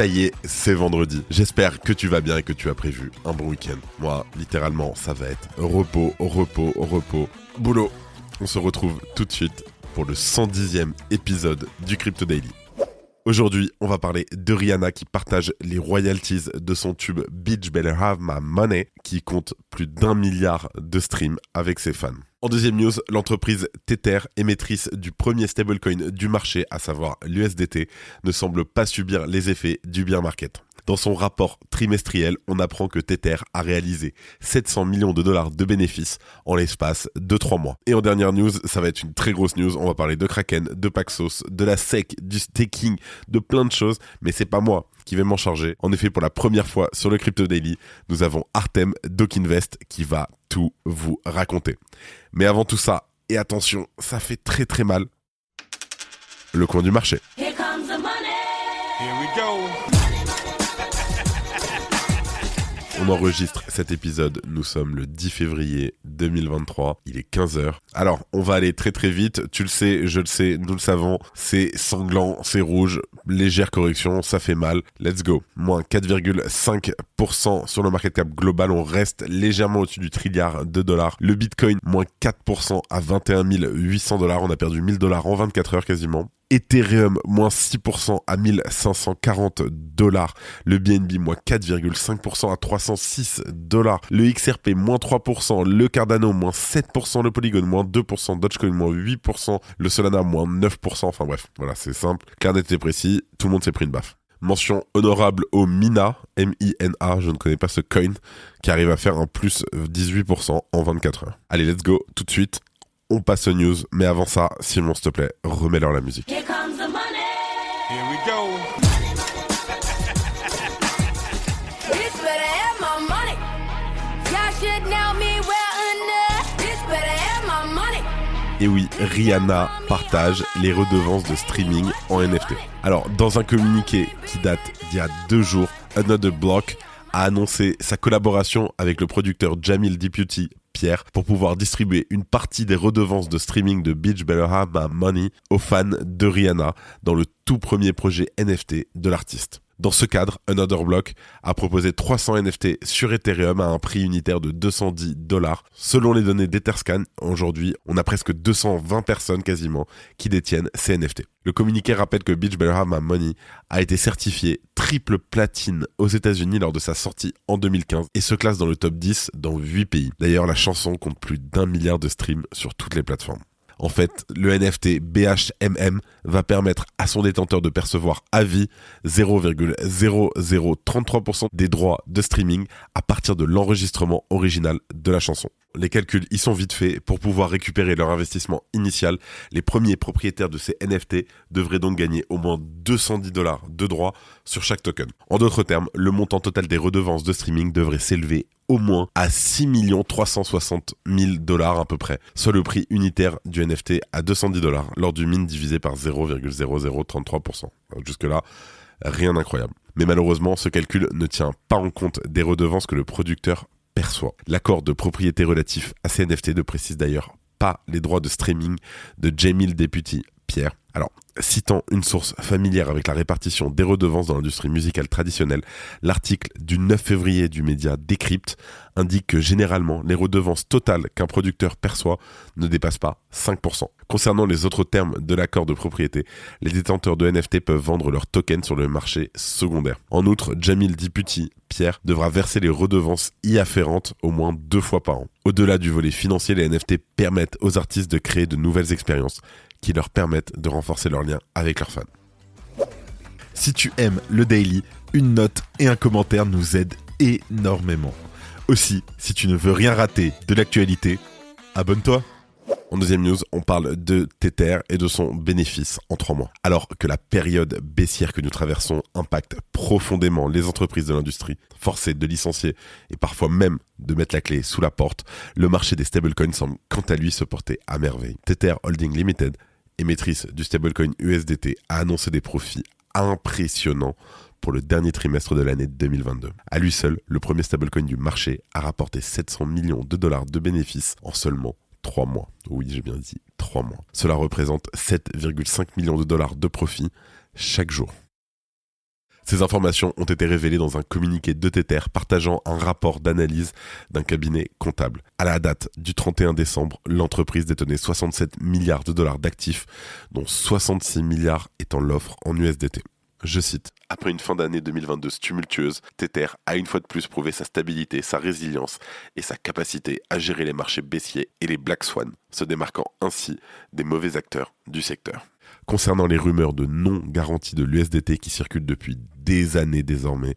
Ça y est, c'est vendredi. J'espère que tu vas bien et que tu as prévu un bon week-end. Moi, littéralement, ça va être repos, repos, repos, boulot. On se retrouve tout de suite pour le 110e épisode du Crypto Daily. Aujourd'hui, on va parler de Rihanna qui partage les royalties de son tube Bitch Better Have My Money qui compte plus d'un milliard de streams avec ses fans. En deuxième news, l'entreprise Tether, émettrice du premier stablecoin du marché, à savoir l'USDT, ne semble pas subir les effets du bear market. Dans son rapport trimestriel, on apprend que Tether a réalisé 700 millions de dollars de bénéfices en l'espace de 3 mois. Et en dernière news, ça va être une très grosse news, on va parler de Kraken, de Paxos, de la SEC, du staking, de plein de choses, mais c'est pas moi qui vais m'en charger. En effet, pour la première fois sur le Crypto Daily, nous avons Artem Dokinvest qui va tout vous raconter. Mais avant tout ça, et attention, ça fait très très mal, le coin du marché. Here comes the money. Here we go. On enregistre cet épisode, nous sommes le 10 février 2023, il est 15h. Alors, on va aller très très vite, tu le sais, je le sais, nous le savons, c'est sanglant, c'est rouge, légère correction, ça fait mal, let's go. Moins 4,5% sur le market cap global, on reste légèrement au-dessus du trilliard de dollars. Le Bitcoin, moins 4% à 21 800 dollars, on a perdu 1000 dollars en 24 heures quasiment. Ethereum, moins 6% à 1540 dollars. Le BNB, moins 4,5% à 306 dollars. Le XRP, moins 3%. Le Cardano, moins 7%. Le Polygon, moins 2%. Dogecoin, moins 8%. Le Solana, moins 9%. Enfin bref, voilà, c'est simple. Net et précis. Tout le monde s'est pris une baffe. Mention honorable au Mina, M-I-N-A, je ne connais pas ce coin, qui arrive à faire un plus 18% en 24 heures. Allez, let's go, tout de suite, on passe aux news, mais avant ça, Simon, s'il te plaît, remets-leur la musique. Here comes the money. Here we go. Et oui, Rihanna partage les redevances de streaming en NFT. Alors, dans un communiqué qui date d'il y a deux jours, Another Block a annoncé sa collaboration avec le producteur Jamil Deputy Pour pouvoir distribuer une partie des redevances de streaming de Beach Better Have My Money aux fans de Rihanna dans le tout premier projet NFT de l'artiste. Dans ce cadre, Another Block a proposé 300 NFT sur Ethereum à un prix unitaire de 210 dollars. Selon les données d'Etherscan, aujourd'hui, on a presque 220 personnes quasiment qui détiennent ces NFT. Le communiqué rappelle que Beach My Money a été certifié triple platine aux États-Unis lors de sa sortie en 2015 et se classe dans le top 10 dans 8 pays. D'ailleurs, la chanson compte plus d'un milliard de streams sur toutes les plateformes. En fait, le NFT BHMM va permettre à son détenteur de percevoir à vie 0,0033% des droits de streaming à partir de l'enregistrement original de la chanson. Les calculs y sont vite faits. Pour pouvoir récupérer leur investissement initial, les premiers propriétaires de ces NFT devraient donc gagner au moins 210 dollars de droits sur chaque token. En d'autres termes, le montant total des redevances de streaming devrait s'élever au moins à 6 360 000 dollars à peu près, soit le prix unitaire du NFT à 210 dollars lors du mine divisé par 0,0033%. Jusque là, rien d'incroyable. Mais malheureusement, ce calcul ne tient pas en compte des redevances que le producteur L'accord de propriété relatif à ces NFT ne précise d'ailleurs pas les droits de streaming de Jamil Deputy Alors, citant une source familière avec la répartition des redevances dans l'industrie musicale traditionnelle, l'article du 9 février du média Decrypt indique que généralement les redevances totales qu'un producteur perçoit ne dépassent pas 5%. Concernant les autres termes de l'accord de propriété, les détenteurs de NFT peuvent vendre leurs tokens sur le marché secondaire. En outre, Jamil Deputy Pierre devra verser les redevances y afférentes au moins deux fois par an. Au-delà du volet financier, les NFT permettent aux artistes de créer de nouvelles expériences qui leur permettent de renforcer leur lien avec leurs fans. Si tu aimes le daily, une note et un commentaire nous aident énormément. Aussi, si tu ne veux rien rater de l'actualité, abonne-toi. En deuxième news, on parle de Tether et de son bénéfice en trois mois. Alors que la période baissière que nous traversons impacte profondément les entreprises de l'industrie, forcées de licencier et parfois même de mettre la clé sous la porte, le marché des stablecoins semble quant à lui se porter à merveille. Tether Holding Limited, émettrice du stablecoin USDT, a annoncé des profits impressionnants pour le dernier trimestre de l'année 2022. À lui seul, le premier stablecoin du marché a rapporté 700 millions de dollars de bénéfices en seulement 3 mois. Oui, j'ai bien dit 3 mois. Cela représente 7,5 millions de dollars de profit chaque jour. Ces informations ont été révélées dans un communiqué de Tether partageant un rapport d'analyse d'un cabinet comptable. À la date du 31 décembre, l'entreprise détenait 67 milliards de dollars d'actifs, dont 66 milliards étant l'offre en USDT. Je cite, Après une fin d'année 2022 tumultueuse, Tether a une fois de plus prouvé sa stabilité, sa résilience et sa capacité à gérer les marchés baissiers et les Black Swan, se démarquant ainsi des mauvais acteurs du secteur. Concernant les rumeurs de non-garantie de l'USDT qui circulent depuis des années désormais,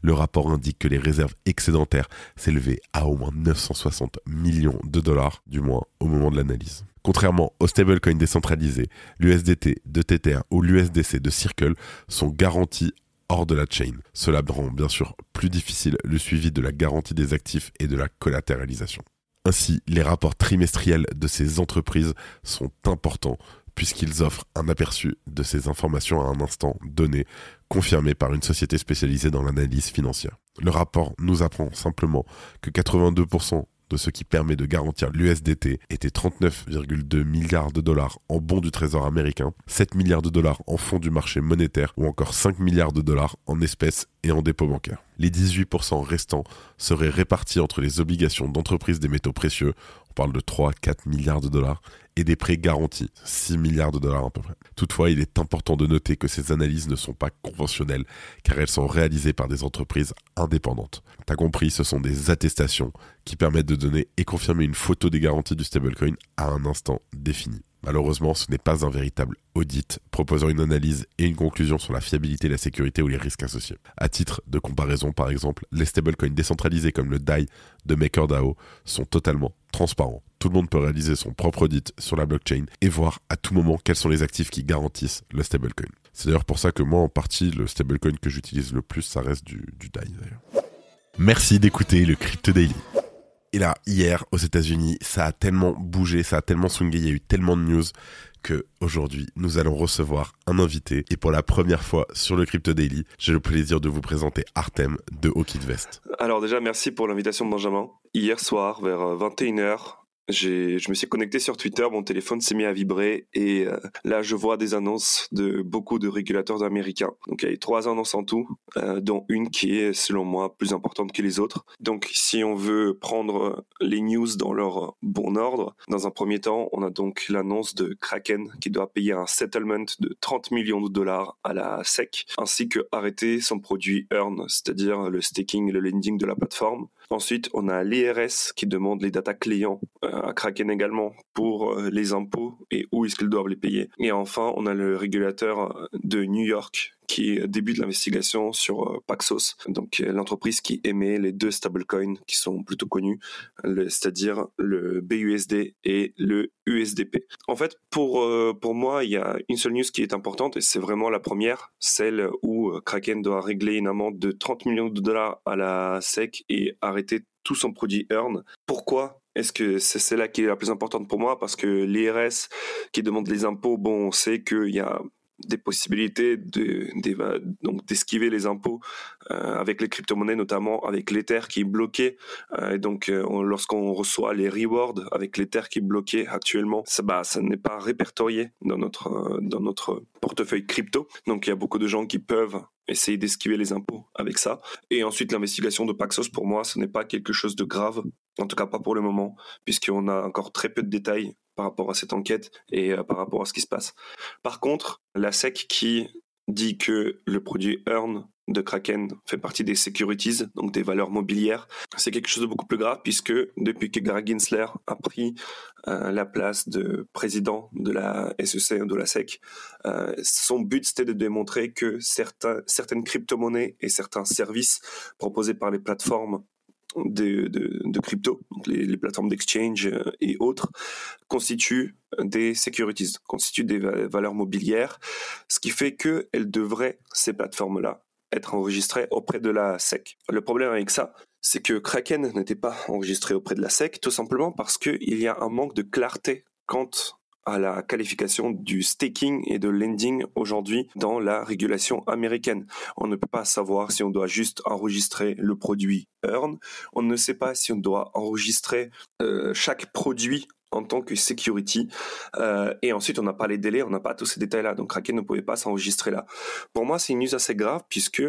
le rapport indique que les réserves excédentaires s'élevaient à au moins 960 millions de dollars, du moins au moment de l'analyse. Contrairement aux stablecoins décentralisés, l'USDT de Tether ou l'USDC de Circle sont garantis hors de la chain. Cela rend bien sûr plus difficile le suivi de la garantie des actifs et de la collatéralisation. Ainsi, les rapports trimestriels de ces entreprises sont importants puisqu'ils offrent un aperçu de ces informations à un instant donné, confirmé par une société spécialisée dans l'analyse financière. Le rapport nous apprend simplement que 82% de ce qui permet de garantir l'USDT était 39,2 milliards de dollars en bons du trésor américain, 7 milliards de dollars en fonds du marché monétaire ou encore 5 milliards de dollars en espèces et en dépôts bancaires. Les 18% restants seraient répartis entre les obligations d'entreprises des métaux précieux, parle de 3-4 milliards de dollars, et des prêts garantis, 6 milliards de dollars à peu près. Toutefois, il est important de noter que ces analyses ne sont pas conventionnelles, car elles sont réalisées par des entreprises indépendantes. T'as compris, ce sont des attestations qui permettent de donner et confirmer une photo des garanties du stablecoin à un instant défini. Malheureusement, ce n'est pas un véritable audit proposant une analyse et une conclusion sur la fiabilité, la sécurité ou les risques associés. À titre de comparaison, par exemple, les stablecoins décentralisés comme le DAI de MakerDAO sont totalement transparents. Tout le monde peut réaliser son propre audit sur la blockchain et voir à tout moment quels sont les actifs qui garantissent le stablecoin. C'est d'ailleurs pour ça que moi, en partie, le stablecoin que j'utilise le plus, ça reste du, du DAI. Merci d'écouter le Crypto Daily. Et là, hier, aux États-Unis, ça a tellement bougé, ça a tellement swingé, il y a eu tellement de news que aujourd'hui, nous allons recevoir un invité. Et pour la première fois sur le Crypto Daily, j'ai le plaisir de vous présenter Artem de Hawkit Vest. Alors déjà, merci pour l'invitation, Benjamin. Hier soir, vers 21h, j'ai, je me suis connecté sur Twitter, mon téléphone s'est mis à vibrer et euh, là je vois des annonces de beaucoup de régulateurs américains. Donc il y a trois annonces en tout, euh, dont une qui est selon moi plus importante que les autres. Donc si on veut prendre les news dans leur bon ordre, dans un premier temps, on a donc l'annonce de Kraken qui doit payer un settlement de 30 millions de dollars à la SEC, ainsi que arrêter son produit Earn, c'est-à-dire le staking et le lending de la plateforme. Ensuite, on a l'IRS qui demande les data clients euh, à Kraken également pour euh, les impôts et où est-ce qu'ils doivent les payer. Et enfin, on a le régulateur de New York qui débute l'investigation sur euh, Paxos, donc l'entreprise qui émet les deux stablecoins qui sont plutôt connus, c'est-à-dire le BUSD et le USDP. En fait, pour pour moi, il y a une seule news qui est importante et c'est vraiment la première, celle où Kraken doit régler une amende de 30 millions de dollars à la SEC et arrêter tout son produit Earn. Pourquoi est-ce que c'est celle-là qui est la plus importante pour moi? Parce que l'IRS qui demande les impôts, bon, on sait qu'il y a des possibilités de, donc d'esquiver les impôts euh, avec les crypto-monnaies, notamment avec l'Ether qui est bloqué. Euh, et donc, euh, lorsqu'on reçoit les rewards avec l'Ether qui est bloqué actuellement, ça, bah, ça n'est pas répertorié dans notre, dans notre portefeuille crypto. Donc, il y a beaucoup de gens qui peuvent essayer d'esquiver les impôts avec ça. Et ensuite, l'investigation de Paxos, pour moi, ce n'est pas quelque chose de grave, en tout cas pas pour le moment, puisqu'on a encore très peu de détails par rapport à cette enquête et euh, par rapport à ce qui se passe. Par contre, la SEC qui dit que le produit Earn de Kraken fait partie des securities, donc des valeurs mobilières. C'est quelque chose de beaucoup plus grave puisque depuis que Gary Gensler a pris euh, la place de président de la SEC, de la SEC, euh, son but c'était de démontrer que certaines crypto-monnaies et certains services proposés par les plateformes de, crypto, les, plateformes d'exchange euh, et autres, constituent des securities, constituent des va- valeurs mobilières, ce qui fait qu'elles devraient, ces plateformes-là, être enregistrées auprès de la SEC. Le problème avec ça, c'est que Kraken n'était pas enregistré auprès de la SEC, tout simplement parce qu'il y a un manque de clarté quant à la qualification du staking et de lending aujourd'hui dans la régulation américaine. On ne peut pas savoir si on doit juste enregistrer le produit Earn. On ne sait pas si on doit enregistrer euh, chaque produit en tant que security. Euh, et ensuite, on n'a pas les délais, on n'a pas tous ces détails-là. Donc, Kraken ne pouvait pas s'enregistrer là. Pour moi, c'est une news assez grave puisque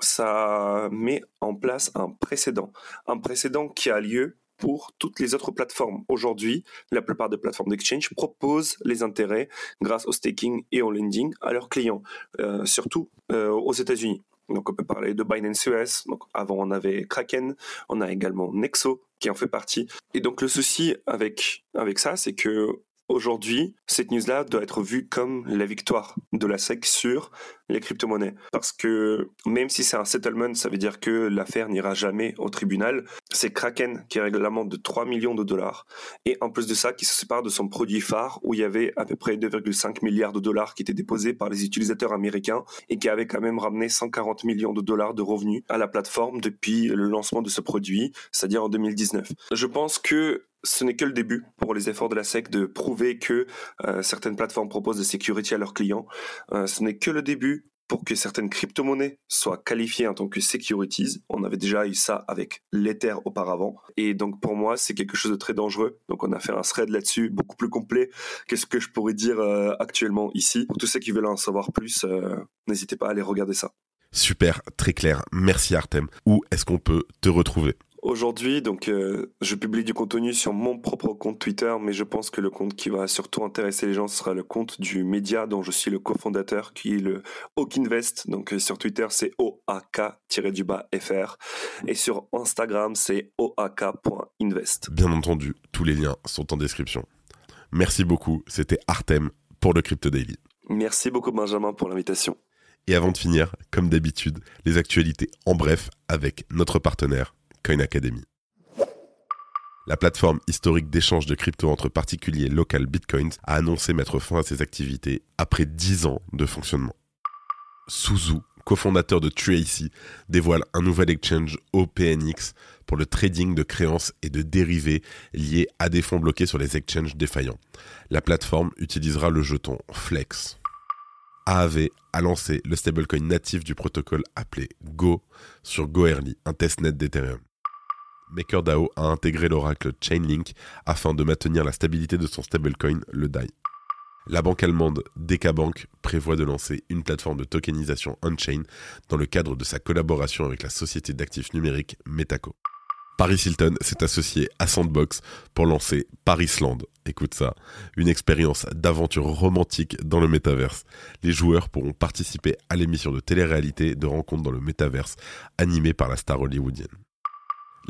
ça met en place un précédent. Un précédent qui a lieu pour toutes les autres plateformes. Aujourd'hui, la plupart des plateformes d'exchange proposent les intérêts grâce au staking et au lending à leurs clients, euh, surtout euh, aux États-Unis. Donc on peut parler de Binance US. Donc avant on avait Kraken, on a également Nexo qui en fait partie. Et donc le souci avec avec ça, c'est que aujourd'hui, cette news-là doit être vue comme la victoire de la SEC sur les crypto-monnaies. Parce que même si c'est un settlement, ça veut dire que l'affaire n'ira jamais au tribunal. C'est Kraken qui réglemente de 3 millions de dollars. Et en plus de ça, qui se sépare de son produit phare où il y avait à peu près 2,5 milliards de dollars qui étaient déposés par les utilisateurs américains et qui avait quand même ramené 140 millions de dollars de revenus à la plateforme depuis le lancement de ce produit, c'est-à-dire en 2019. Je pense que ce n'est que le début pour les efforts de la SEC de prouver que euh, certaines plateformes proposent des security à leurs clients. Euh, ce n'est que le début pour que certaines crypto-monnaies soient qualifiées en tant que securities. On avait déjà eu ça avec l'Ether auparavant. Et donc pour moi, c'est quelque chose de très dangereux. Donc on a fait un thread là-dessus, beaucoup plus complet que ce que je pourrais dire euh, actuellement ici. Pour tous ceux qui veulent en savoir plus, n'hésitez pas à aller regarder ça. Super, très clair. Merci Artem. Où est-ce qu'on peut te retrouver? Aujourd'hui, donc, euh, je publie du contenu sur mon propre compte Twitter, mais je pense que le compte qui va surtout intéresser les gens sera le compte du média dont je suis le cofondateur, qui est le Hawk Invest. Donc, euh, sur Twitter, c'est OAK-FR. Et sur Instagram, c'est OAK.invest. Bien entendu, tous les liens sont en description. Merci beaucoup, c'était Artem pour le Crypto Daily. Merci beaucoup, Benjamin, pour l'invitation. Et avant de finir, comme d'habitude, les actualités en bref avec notre partenaire Coin Academy. La plateforme historique d'échange de crypto entre particuliers local Bitcoins a annoncé mettre fin à ses activités après 10 ans de fonctionnement. Suzu, cofondateur de Tracy, dévoile un nouvel exchange OPNX pour le trading de créances et de dérivés liés à des fonds bloqués sur les exchanges défaillants. La plateforme utilisera le jeton Flex. AAV a lancé le stablecoin natif du protocole appelé Go sur Goerli, un testnet d'Ethereum. MakerDAO a intégré l'oracle Chainlink afin de maintenir la stabilité de son stablecoin, le DAI. La banque allemande DK prévoit de lancer une plateforme de tokenisation on-chain dans le cadre de sa collaboration avec la société d'actifs numériques Metaco. Paris Hilton s'est associé à Sandbox pour lancer Parisland. Écoute ça, une expérience d'aventure romantique dans le métaverse. Les joueurs pourront participer à l'émission de télé-réalité de rencontres dans le métaverse animée par la star hollywoodienne.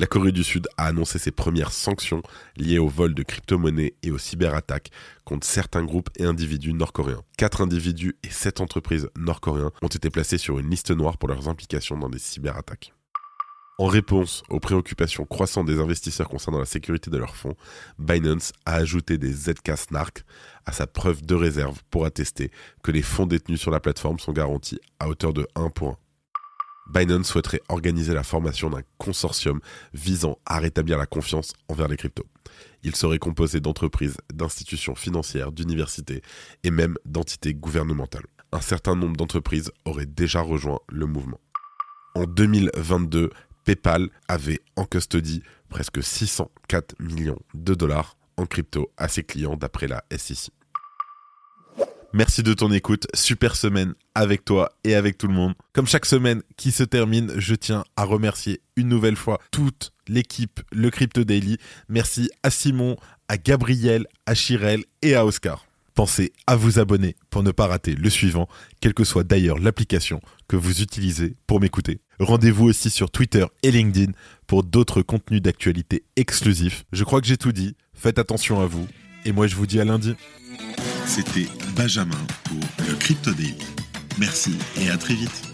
La Corée du Sud a annoncé ses premières sanctions liées au vol de crypto-monnaies et aux cyberattaques contre certains groupes et individus nord-coréens. Quatre individus et sept entreprises nord-coréens ont été placés sur une liste noire pour leurs implications dans des cyberattaques. En réponse aux préoccupations croissantes des investisseurs concernant la sécurité de leurs fonds, Binance a ajouté des ZK SNARK à sa preuve de réserve pour attester que les fonds détenus sur la plateforme sont garantis à hauteur de 1 point. Binance souhaiterait organiser la formation d'un consortium visant à rétablir la confiance envers les cryptos. Il serait composé d'entreprises, d'institutions financières, d'universités et même d'entités gouvernementales. Un certain nombre d'entreprises auraient déjà rejoint le mouvement. En 2022, PayPal avait en custody presque 604 millions de dollars en crypto à ses clients d'après la SEC. Merci de ton écoute, super semaine avec toi et avec tout le monde. Comme chaque semaine qui se termine, je tiens à remercier une nouvelle fois toute l'équipe Le Crypto Daily. Merci à Simon, à Gabriel, à Chirel et à Oscar. Pensez à vous abonner pour ne pas rater le suivant, quelle que soit d'ailleurs l'application que vous utilisez pour m'écouter. Rendez-vous aussi sur Twitter et LinkedIn pour d'autres contenus d'actualité exclusifs. Je crois que j'ai tout dit, faites attention à vous, et moi je vous dis à lundi. C'était Benjamin pour le Crypto. Merci et à très vite.